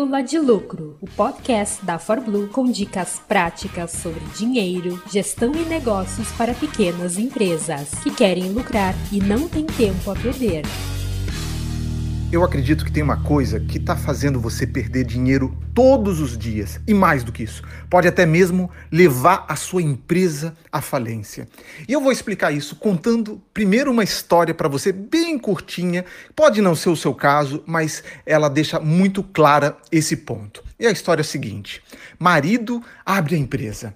Pílula de Lucro, o podcast da ForBlue com dicas práticas sobre dinheiro, gestão e negócios para pequenas empresas que querem lucrar e não têm tempo a perder. Eu acredito que tem uma coisa que está fazendo você perder dinheiro todos os dias e mais do que isso, pode até mesmo levar a sua empresa à falência. E eu vou explicar isso contando primeiro uma história para você bem curtinha, pode não ser o seu caso, mas ela deixa muito clara esse ponto. E a história é a seguinte: marido abre a empresa.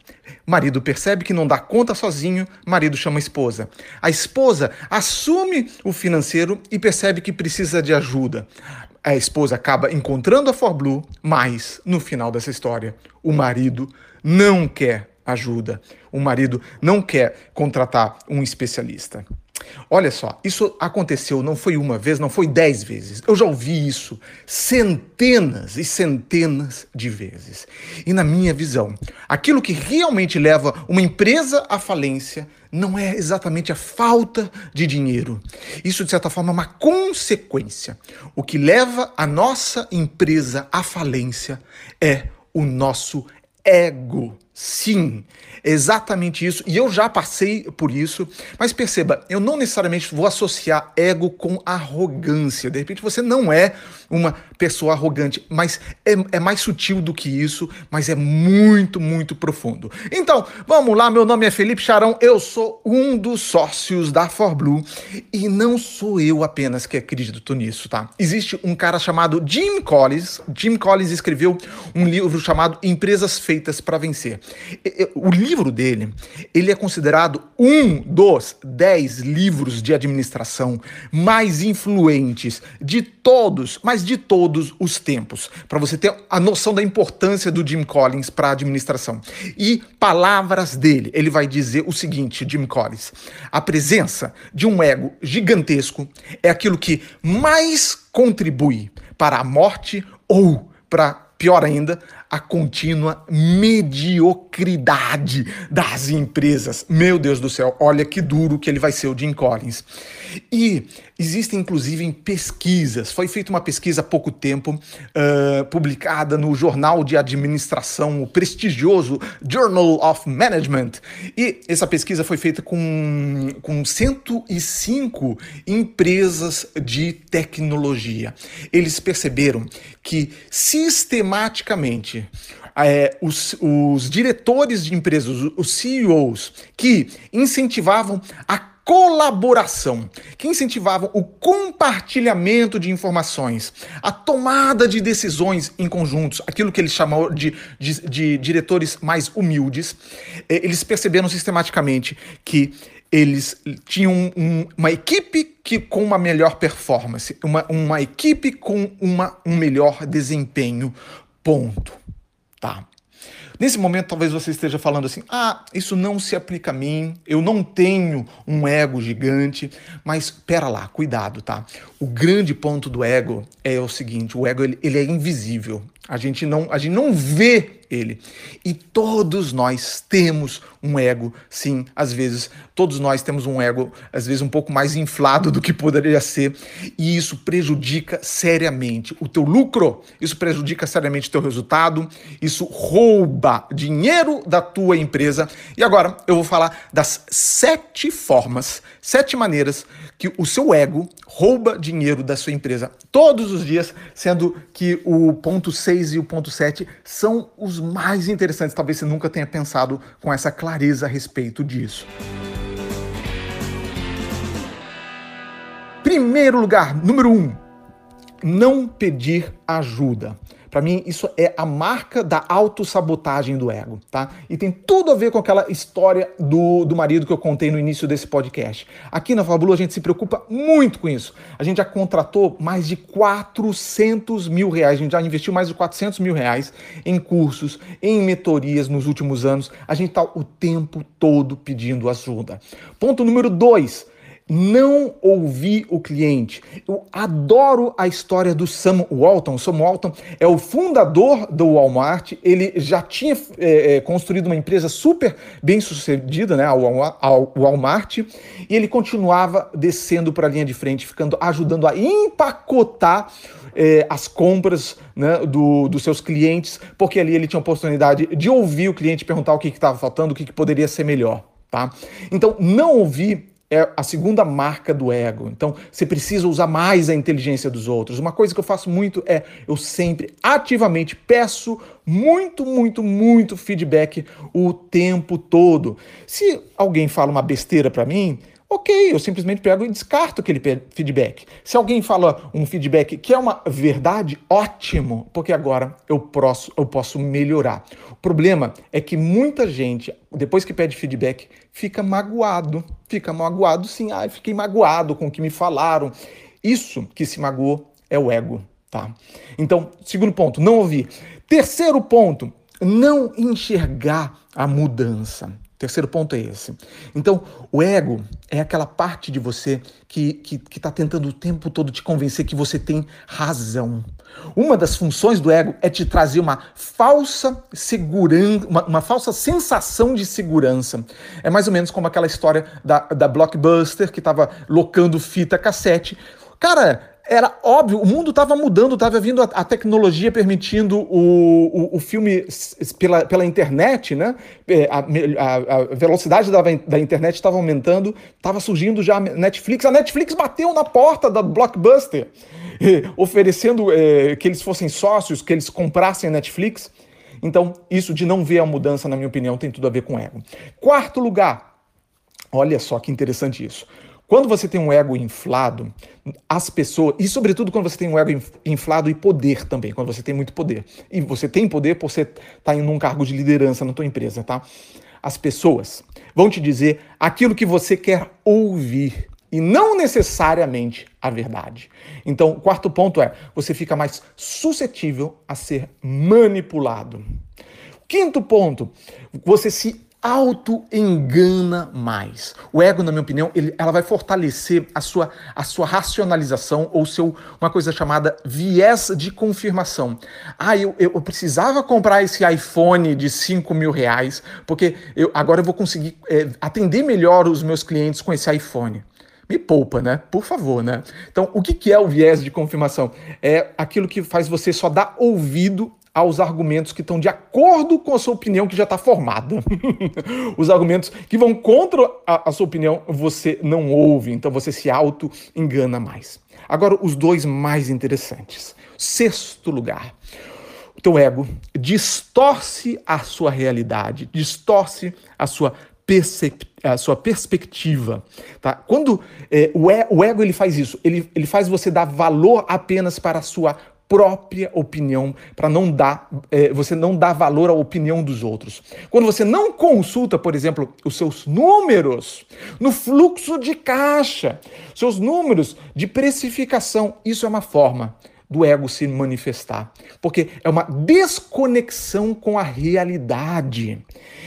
Marido percebe que não dá conta sozinho, marido chama a esposa. A esposa assume o financeiro e percebe que precisa de ajuda. A esposa acaba encontrando a ForBlue, mas no final dessa história, o marido não quer ajuda. O marido não quer contratar um especialista. Olha só, isso aconteceu não foi uma vez, não foi dez vezes. Eu já ouvi isso centenas e centenas de vezes. E na minha visão, aquilo que realmente leva uma empresa à falência não é exatamente a falta de dinheiro. Isso, de certa forma, é uma consequência. O que leva a nossa empresa à falência é o nosso ego. Sim, exatamente isso. E eu já passei por isso. Mas perceba, eu não necessariamente vou associar ego com arrogância. De repente você não é uma pessoa arrogante, mas é, é mais sutil do que isso, mas é muito, muito profundo. Então, vamos lá. Meu nome é Felipe Charão. Eu sou um dos sócios da ForBlue e não sou eu apenas que acredito nisso, tá? Existe um cara chamado Jim Collins. Jim Collins escreveu um livro chamado Empresas Feitas para Vencer. O livro dele, ele é considerado um dos dez livros de administração mais influentes de todos, mas de todos os tempos, para você ter a noção da importância do Jim Collins para a administração. E palavras dele, ele vai dizer o seguinte, Jim Collins: a presença de um ego gigantesco é aquilo que mais contribui para a morte ou para pior ainda, a contínua mediocridade das empresas. Meu Deus do céu, olha que duro que ele vai ser o Jim Collins. E existem inclusive pesquisas, foi feita uma pesquisa há pouco tempo, uh, publicada no Jornal de Administração, o prestigioso Journal of Management. E essa pesquisa foi feita com, com 105 empresas de tecnologia. Eles perceberam que sistematicamente é, os, os diretores de empresas, os CEOs, que incentivavam a colaboração, que incentivavam o compartilhamento de informações, a tomada de decisões em conjuntos, aquilo que eles chamam de, de, de diretores mais humildes, é, eles perceberam sistematicamente que eles tinham um, uma equipe que, com uma melhor performance, uma, uma equipe com uma, um melhor desempenho. Ponto. Tá. Nesse momento, talvez você esteja falando assim: ah, isso não se aplica a mim, eu não tenho um ego gigante. Mas pera lá, cuidado, tá? O grande ponto do ego é o seguinte: o ego ele, ele é invisível. A gente não, a gente não vê ele. E todos nós temos um ego, sim, às vezes, todos nós temos um ego, às vezes, um pouco mais inflado do que poderia ser, e isso prejudica seriamente o teu lucro, isso prejudica seriamente o teu resultado, isso rouba dinheiro da tua empresa. E agora eu vou falar das sete formas, sete maneiras que o seu ego rouba dinheiro da sua empresa todos os dias, sendo que o ponto 6 e o ponto 7 são os mais interessantes. Talvez você nunca tenha pensado com essa clareza a respeito disso. Primeiro lugar, número um, não pedir ajuda. Para mim, isso é a marca da autossabotagem do ego, tá? E tem tudo a ver com aquela história do, do marido que eu contei no início desse podcast. Aqui na Fabulu a gente se preocupa muito com isso. A gente já contratou mais de 400 mil reais, a gente já investiu mais de 400 mil reais em cursos, em mentorias nos últimos anos. A gente está o tempo todo pedindo ajuda. Ponto número dois não ouvir o cliente. Eu adoro a história do Sam Walton. Sam Walton é o fundador do Walmart. Ele já tinha é, construído uma empresa super bem sucedida, né, ao Walmart, e ele continuava descendo para a linha de frente, ficando ajudando a empacotar é, as compras né, do, dos seus clientes, porque ali ele tinha a oportunidade de ouvir o cliente perguntar o que estava faltando, o que, que poderia ser melhor. Tá? Então, não ouvir é a segunda marca do ego. Então, você precisa usar mais a inteligência dos outros. Uma coisa que eu faço muito é eu sempre ativamente peço muito, muito, muito feedback o tempo todo. Se alguém fala uma besteira para mim, Ok, eu simplesmente pego e descarto aquele feedback. Se alguém fala um feedback que é uma verdade, ótimo, porque agora eu posso, eu posso melhorar. O problema é que muita gente, depois que pede feedback, fica magoado. Fica magoado, sim, ah, fiquei magoado com o que me falaram. Isso que se magoou é o ego, tá? Então, segundo ponto, não ouvir. Terceiro ponto, não enxergar a mudança. Terceiro ponto é esse. Então, o ego é aquela parte de você que está tá tentando o tempo todo te convencer que você tem razão. Uma das funções do ego é te trazer uma falsa segurança, uma, uma, falsa sensação de segurança. É mais ou menos como aquela história da, da Blockbuster que estava locando fita cassete. Cara, era óbvio, o mundo estava mudando, estava vindo a, a, tecnologia permitindo o, o, o, filme pela, pela internet, né? É, a, a, a velocidade da, da internet estava aumentando, estava surgindo já a Netflix. A Netflix bateu na porta da Blockbuster, oferecendo é, que eles fossem sócios, que eles comprassem a Netflix. Então, isso de não ver a mudança, na minha opinião, tem tudo a ver com ego. Quarto lugar, olha só que interessante isso. Quando você tem um ego inflado, as pessoas, e sobretudo quando você tem um ego inflado e poder também, quando você tem muito poder, e você tem poder por você estar tá em um cargo de liderança na tua empresa, tá? As pessoas vão te dizer aquilo que você quer ouvir e não necessariamente a verdade. Então, o quarto ponto é: você fica mais suscetível a ser manipulado. Quinto ponto, você se auto-engana mais. O ego, na minha opinião, ele, ela vai fortalecer a sua, a sua racionalização ou seu, uma coisa chamada viés de confirmação. Ah, eu, eu, precisava comprar esse iPhone de 5 mil reais, porque eu, agora eu vou conseguir é, atender melhor os meus clientes com esse iPhone. Me poupa, né? Por favor, né? Então, o que é o viés de confirmação? É aquilo que faz você só dar ouvido aos argumentos que estão de acordo com a sua opinião que já está formada. Os argumentos que vão contra a, a, sua opinião você não ouve, então você se auto-engana mais. Agora, os dois mais interessantes. Sexto lugar. O teu ego distorce a sua realidade, distorce a sua a sua perspectiva. Tá? Quando é, o, ego ele faz isso, ele, ele faz você dar valor apenas para a sua própria opinião, para não dar, é, você não dá valor à opinião dos outros. Quando você não consulta, por exemplo, os seus números no fluxo de caixa, seus números de precificação, isso é uma forma do ego se manifestar, porque é uma desconexão com a realidade.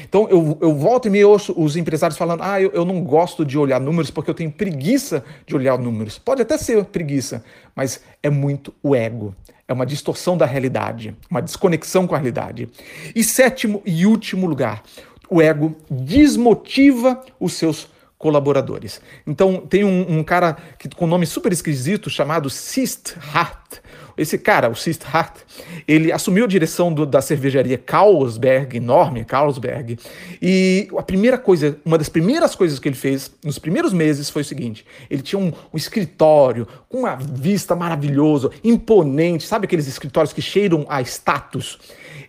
Então eu, eu volto e me ouço os empresários falando: ah, eu, eu não gosto de olhar números porque eu tenho preguiça de olhar números. Pode até ser preguiça, mas é muito o ego. É uma distorção da realidade, uma desconexão com a realidade. E sétimo e último lugar, o ego desmotiva os seus colaboradores. Então tem um, um cara que, com um nome super esquisito chamado Sist Hart. Esse cara, o Sist Hart, ele assumiu a direção do, da cervejaria Carlsberg, enorme Carlsberg, e a primeira coisa, uma das primeiras coisas que ele fez nos primeiros meses foi o seguinte: ele tinha um, um escritório com uma vista maravilhosa, imponente, sabe aqueles escritórios que cheiram a status?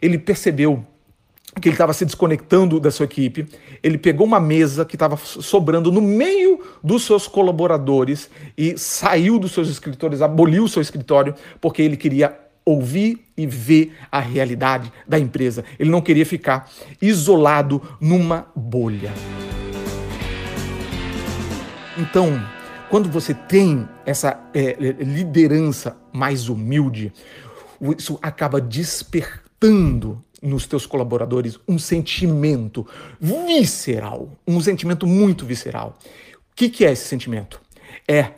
Ele percebeu que ele estava se desconectando da sua equipe, ele pegou uma mesa que estava sobrando no meio dos seus colaboradores e saiu dos seus escritores, aboliu o seu escritório, porque ele queria ouvir e ver a realidade da empresa. Ele não queria ficar isolado numa bolha. Então, quando você tem essa é, liderança mais humilde, isso acaba despertando nos teus colaboradores um sentimento visceral, um sentimento muito visceral. que, que é esse sentimento? É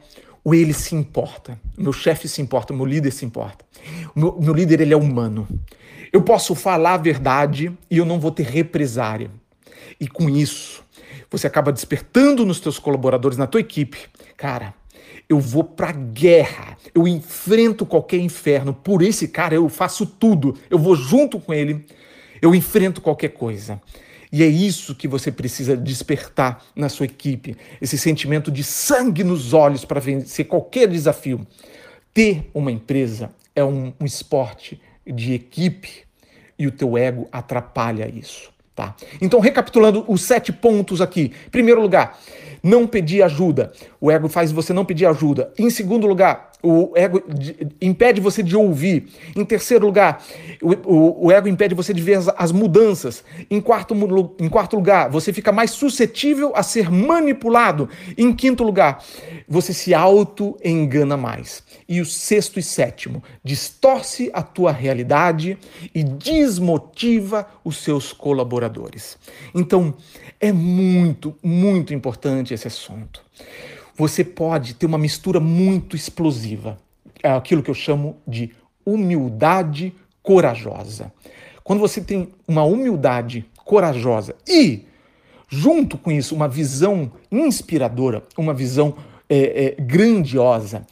o ele se importa, o meu chefe se importa, o meu líder se importa. O meu, meu líder ele é humano. Eu posso falar a verdade e eu não vou ter represária. E com isso, você acaba despertando nos teus colaboradores, na tua equipe, cara, eu vou pra guerra, eu enfrento qualquer inferno, por esse cara eu faço tudo, eu vou junto com ele, eu enfrento qualquer coisa. E é isso que você precisa despertar na sua equipe, esse sentimento de sangue nos olhos para vencer qualquer desafio. Ter uma empresa é um, um esporte de equipe e o teu ego atrapalha isso. Tá? Então, recapitulando os sete pontos aqui. Primeiro lugar, não pedir ajuda. O ego faz você não pedir ajuda. Em segundo lugar, o ego impede você de ouvir. Em terceiro lugar, o, o, o ego impede você de ver as, as, mudanças. Em quarto, em quarto lugar, você fica mais suscetível a ser manipulado. Em quinto lugar, você se auto-engana mais. E o sexto e sétimo, distorce a tua realidade e desmotiva os seus colaboradores. Então, é muito, muito importante esse assunto. Você pode ter uma mistura muito explosiva, é aquilo que eu chamo de humildade corajosa. Quando você tem uma humildade corajosa e, junto com isso, uma visão inspiradora, uma visão é, é, grandiosa,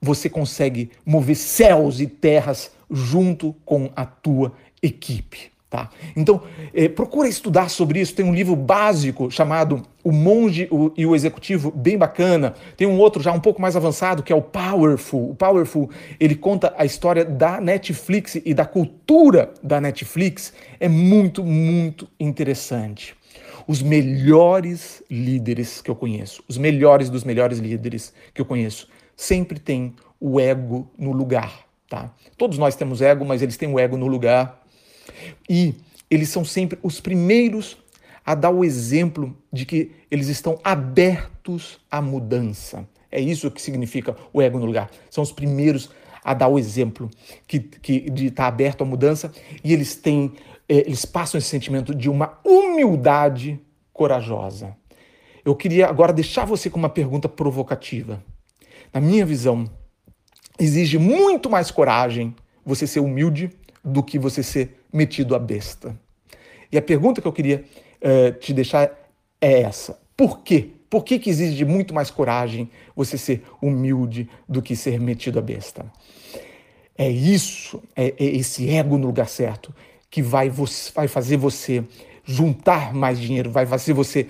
você consegue mover céus e terras junto com a tua equipe. Tá? Então, é, procura estudar sobre isso. Tem um livro básico chamado O Monge e o Executivo, bem bacana. Tem um outro já um pouco mais avançado que é o Powerful. O Powerful ele conta a história da Netflix e da cultura da Netflix. É muito, muito interessante. Os melhores líderes que eu conheço, os melhores dos melhores líderes que eu conheço, sempre têm o ego no lugar. Tá? Todos nós temos ego, mas eles têm o ego no lugar e eles são sempre os primeiros a dar o exemplo de que eles estão abertos à mudança. É isso que significa o ego no lugar. São os primeiros a dar o exemplo que, que de estar aberto à mudança e eles têm, é, eles passam esse sentimento de uma humildade corajosa. Eu queria agora deixar você com uma pergunta provocativa. Na minha visão, exige muito mais coragem você ser humilde do que você ser metido a besta. E a pergunta que eu queria uh, te deixar é essa: por quê? Por que, que exige muito mais coragem você ser humilde do que ser metido a besta? É isso, é, é esse ego no lugar certo que vai, você, vai fazer você juntar mais dinheiro, vai fazer você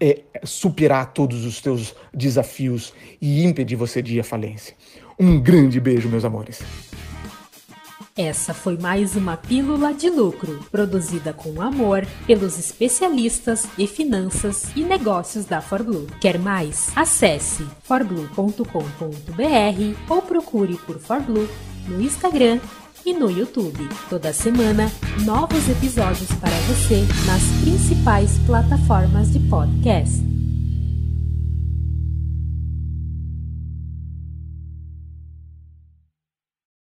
é, superar todos os teus desafios e impedir você de ir à falência. Um grande beijo, meus amores. Essa foi mais uma Pílula de Lucro, produzida com amor pelos especialistas em finanças e negócios da ForBlue. Quer mais? Acesse forblue.com.br ou procure por ForBlue no Instagram e no YouTube. Toda semana, novos episódios para você nas principais plataformas de podcast.